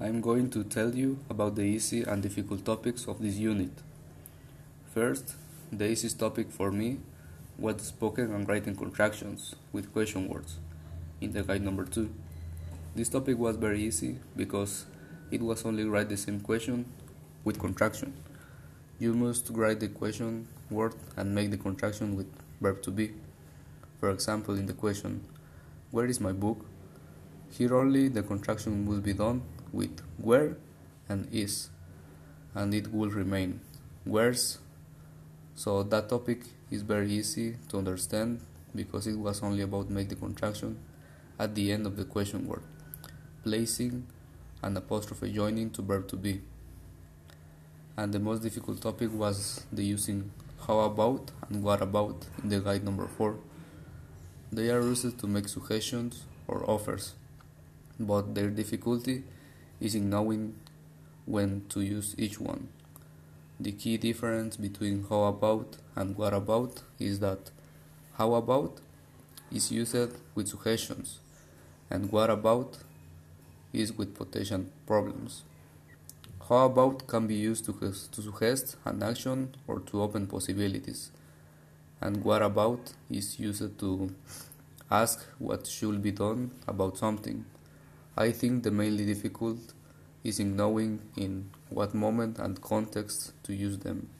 I'm going to tell you about the easy and difficult topics of this unit. First, the easiest topic for me was spoken and writing contractions with question words in the guide number 2. This topic was very easy because it was only write the same question with contraction. You must write the question word and make the contraction with verb to be. For example, in the question, Where is my book? Here only the contraction will be done with where and is, and it will remain where's. So that topic is very easy to understand because it was only about make the contraction at the end of the question word, placing an apostrophe joining to verb to be. And the most difficult topic was the using how about and what about in the guide number 4. They are used to make suggestions or offers, but their difficulty is in knowing when to use each one. The key difference between how about and what about is that how about is used with suggestions and what about is with potential problems. How about can be used to, to suggest an action or to open possibilities, and what about is used to ask what should be done about something. I think the mainly difficult is in knowing in what moment and context to use them.